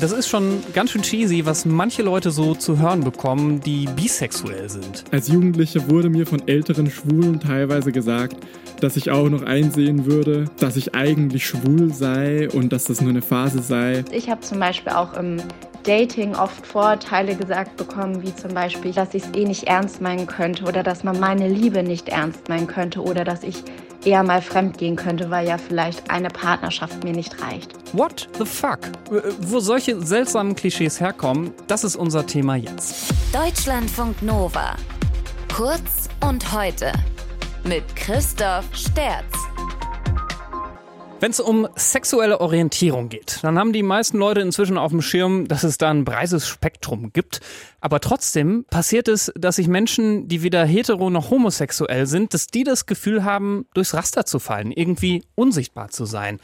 Das ist schon ganz schön cheesy, was manche Leute so zu hören bekommen, die bisexuell sind. Als Jugendliche wurde mir von älteren Schwulen teilweise gesagt, dass ich auch noch einsehen würde, dass ich eigentlich schwul sei und dass das nur eine Phase sei. Ich habe zum Beispiel auch im Dating oft Vorurteile gesagt bekommen, wie zum Beispiel, dass ich es eh nicht ernst meinen könnte oder dass man meine Liebe nicht ernst meinen könnte oder dass ich eher mal fremd gehen könnte, weil ja vielleicht eine Partnerschaft mir nicht reicht. What the fuck? Wo solche seltsamen Klischees herkommen, das ist unser Thema jetzt. Deutschlandfunk Nova. Kurz und heute. Mit Christoph Sterz. Wenn es um sexuelle Orientierung geht, dann haben die meisten Leute inzwischen auf dem Schirm, dass es da ein breites Spektrum gibt. Aber trotzdem passiert es, dass sich Menschen, die weder hetero noch homosexuell sind, dass die das Gefühl haben, durchs Raster zu fallen, irgendwie unsichtbar zu sein.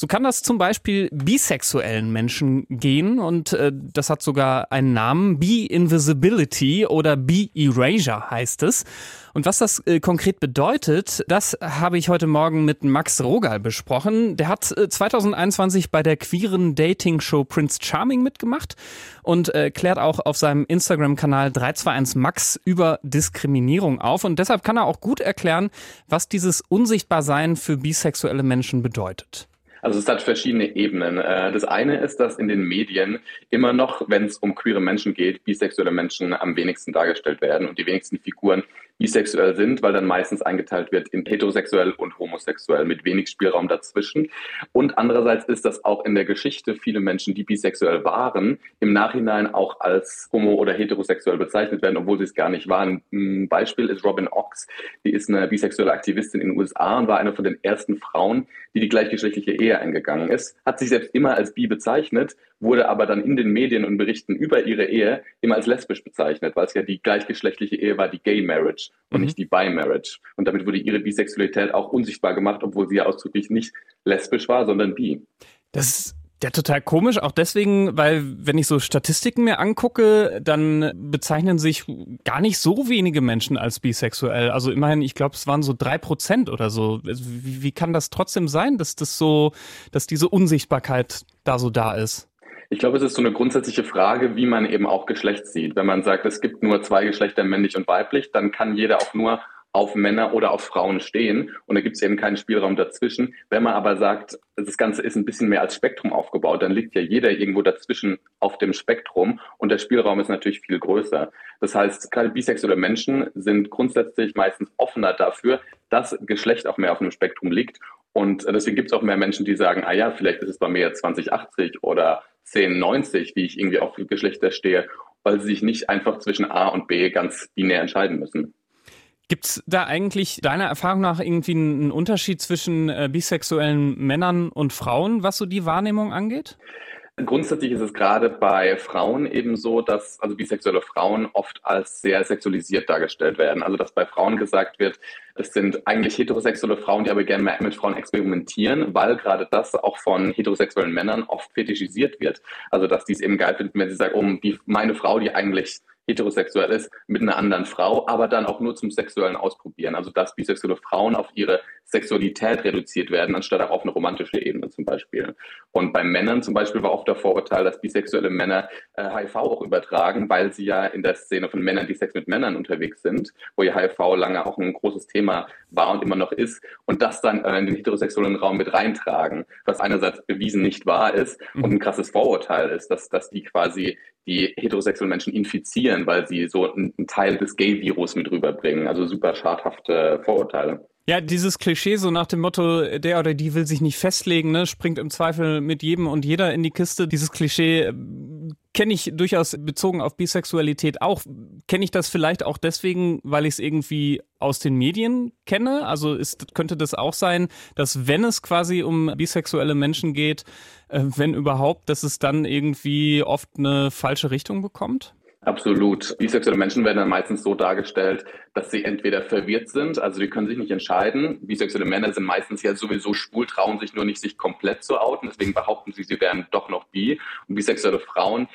So kann das zum Beispiel bisexuellen Menschen gehen und äh, das hat sogar einen Namen. Be-Invisibility oder Be-Erasure heißt es. Und was das äh, konkret bedeutet, das habe ich heute Morgen mit Max Rogal besprochen. Der hat äh, 2021 bei der queeren Dating-Show Prince Charming mitgemacht und äh, klärt auch auf seinem Instagram-Kanal 321 Max über Diskriminierung auf. Und deshalb kann er auch gut erklären, was dieses Unsichtbarsein für bisexuelle Menschen bedeutet. Also es hat verschiedene Ebenen. Äh, das eine ist, dass in den Medien immer noch, wenn es um queere Menschen geht, bisexuelle Menschen am wenigsten dargestellt werden und die wenigsten Figuren bisexuell sind, weil dann meistens eingeteilt wird in heterosexuell und homosexuell mit wenig Spielraum dazwischen. Und andererseits ist das auch in der Geschichte viele Menschen, die bisexuell waren, im Nachhinein auch als homo- oder heterosexuell bezeichnet werden, obwohl sie es gar nicht waren. Ein Beispiel ist Robin Ox. Die ist eine bisexuelle Aktivistin in den USA und war eine von den ersten Frauen, die die gleichgeschlechtliche Ehe eingegangen ist. Hat sich selbst immer als bi bezeichnet, wurde aber dann in den Medien und Berichten über ihre Ehe immer als lesbisch bezeichnet, weil es ja die gleichgeschlechtliche Ehe war, die Gay Marriage und mhm. nicht die Bi Marriage. Und damit wurde ihre Bisexualität auch unsichtbar gemacht, obwohl sie ja ausdrücklich nicht lesbisch war, sondern bi. Das ist ja, total komisch, auch deswegen, weil wenn ich so Statistiken mir angucke, dann bezeichnen sich gar nicht so wenige Menschen als bisexuell. Also immerhin, ich glaube, es waren so drei Prozent oder so. Also wie, wie kann das trotzdem sein, dass das so, dass diese Unsichtbarkeit da so da ist? Ich glaube, es ist so eine grundsätzliche Frage, wie man eben auch Geschlecht sieht. Wenn man sagt, es gibt nur zwei Geschlechter, männlich und weiblich, dann kann jeder auch nur auf Männer oder auf Frauen stehen und da gibt es eben keinen Spielraum dazwischen. Wenn man aber sagt, das Ganze ist ein bisschen mehr als Spektrum aufgebaut, dann liegt ja jeder irgendwo dazwischen auf dem Spektrum und der Spielraum ist natürlich viel größer. Das heißt, gerade bisexuelle Menschen sind grundsätzlich meistens offener dafür, dass Geschlecht auch mehr auf einem Spektrum liegt und deswegen gibt es auch mehr Menschen, die sagen, ah ja, vielleicht ist es bei mir 2080 oder 1090, wie ich irgendwie auf Geschlechter stehe, weil sie sich nicht einfach zwischen A und B ganz binär entscheiden müssen. Gibt es da eigentlich deiner Erfahrung nach irgendwie einen Unterschied zwischen äh, bisexuellen Männern und Frauen, was so die Wahrnehmung angeht? Grundsätzlich ist es gerade bei Frauen eben so, dass also bisexuelle Frauen oft als sehr sexualisiert dargestellt werden. Also dass bei Frauen gesagt wird, es sind eigentlich heterosexuelle Frauen, die aber gerne mit Frauen experimentieren, weil gerade das auch von heterosexuellen Männern oft fetischisiert wird. Also dass die es eben geil finden, wenn sie sagen, oh, die, meine Frau, die eigentlich heterosexuell ist, mit einer anderen Frau, aber dann auch nur zum sexuellen Ausprobieren. Also dass bisexuelle Frauen auf ihre Sexualität reduziert werden, anstatt auch auf eine romantische Ebene zum Beispiel. Und bei Männern zum Beispiel war oft der Vorurteil, dass bisexuelle Männer äh, HIV auch übertragen, weil sie ja in der Szene von Männern, die Sex mit Männern unterwegs sind, wo ja HIV lange auch ein großes Thema war und immer noch ist, und das dann äh, in den heterosexuellen Raum mit reintragen, was einerseits bewiesen nicht wahr ist mhm. und ein krasses Vorurteil ist, dass, dass die quasi die heterosexuellen Menschen infizieren, weil sie so einen Teil des Gay-Virus mit rüberbringen. Also super schadhafte Vorurteile. Ja, dieses Klischee so nach dem Motto, der oder die will sich nicht festlegen, ne, springt im Zweifel mit jedem und jeder in die Kiste. Dieses Klischee äh, kenne ich durchaus bezogen auf Bisexualität auch. Kenne ich das vielleicht auch deswegen, weil ich es irgendwie aus den Medien kenne? Also ist, könnte das auch sein, dass wenn es quasi um bisexuelle Menschen geht, äh, wenn überhaupt, dass es dann irgendwie oft eine falsche Richtung bekommt? Absolut. Bisexuelle Menschen werden dann meistens so dargestellt, dass sie entweder verwirrt sind, also die können sich nicht entscheiden. Bisexuelle Männer sind meistens ja sowieso schwul, trauen sich nur nicht, sich komplett zu outen. Deswegen behaupten sie, sie wären doch noch bi. Und bisexuelle Frauen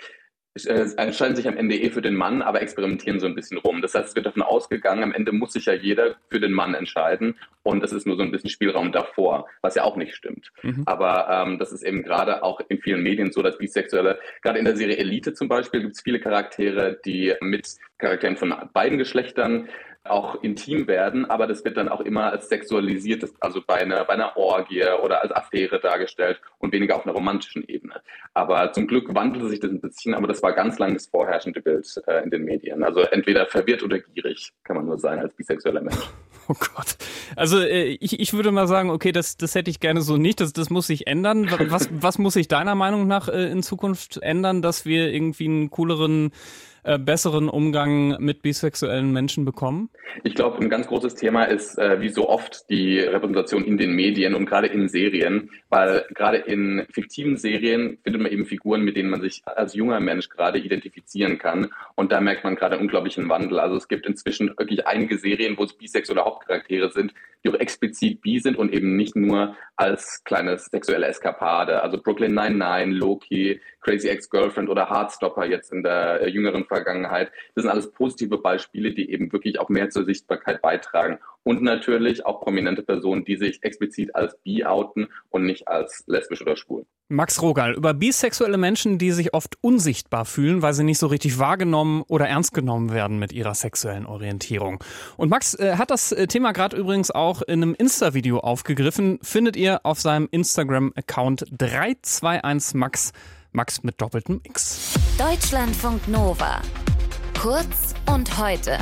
entscheiden sich am Ende eh für den Mann, aber experimentieren so ein bisschen rum. Das heißt, es wird davon ausgegangen, am Ende muss sich ja jeder für den Mann entscheiden und es ist nur so ein bisschen Spielraum davor, was ja auch nicht stimmt. Mhm. Aber ähm, das ist eben gerade auch in vielen Medien so, dass Bisexuelle, gerade in der Serie Elite zum Beispiel, gibt es viele Charaktere, die mit Charakteren von beiden Geschlechtern auch intim werden, aber das wird dann auch immer als sexualisiert, also bei einer, bei einer Orgie oder als Affäre dargestellt und weniger auf einer romantischen Ebene. Aber zum Glück wandelte sich das ein bisschen, aber das war ganz lange das vorherrschende Bild äh, in den Medien. Also entweder verwirrt oder gierig kann man nur sein als bisexueller Mensch. Oh Gott. Also äh, ich, ich würde mal sagen, okay, das, das hätte ich gerne so nicht, das, das muss sich ändern. Was, was muss sich deiner Meinung nach äh, in Zukunft ändern, dass wir irgendwie einen cooleren äh, besseren Umgang mit bisexuellen Menschen bekommen? Ich glaube, ein ganz großes Thema ist, äh, wie so oft, die Repräsentation in den Medien und gerade in Serien, weil gerade in fiktiven Serien findet man eben Figuren, mit denen man sich als junger Mensch gerade identifizieren kann. Und da merkt man gerade einen unglaublichen Wandel. Also es gibt inzwischen wirklich einige Serien, wo es bisexuelle Hauptcharaktere sind, die auch explizit bi sind und eben nicht nur als kleine sexuelle Eskapade. Also Brooklyn 99, Loki, Crazy Ex-Girlfriend oder Heartstopper jetzt in der äh, jüngeren Vergangenheit. Das sind alles positive Beispiele, die eben wirklich auch mehr zur Sichtbarkeit beitragen. Und natürlich auch prominente Personen, die sich explizit als bi outen und nicht als lesbisch oder schwul. Max Rogal über bisexuelle Menschen, die sich oft unsichtbar fühlen, weil sie nicht so richtig wahrgenommen oder ernst genommen werden mit ihrer sexuellen Orientierung. Und Max äh, hat das äh, Thema gerade übrigens auch in einem Insta-Video aufgegriffen. Findet ihr auf seinem Instagram-Account 321max, Max mit doppeltem X. Deutschlandfunk Nova. Kurz und heute.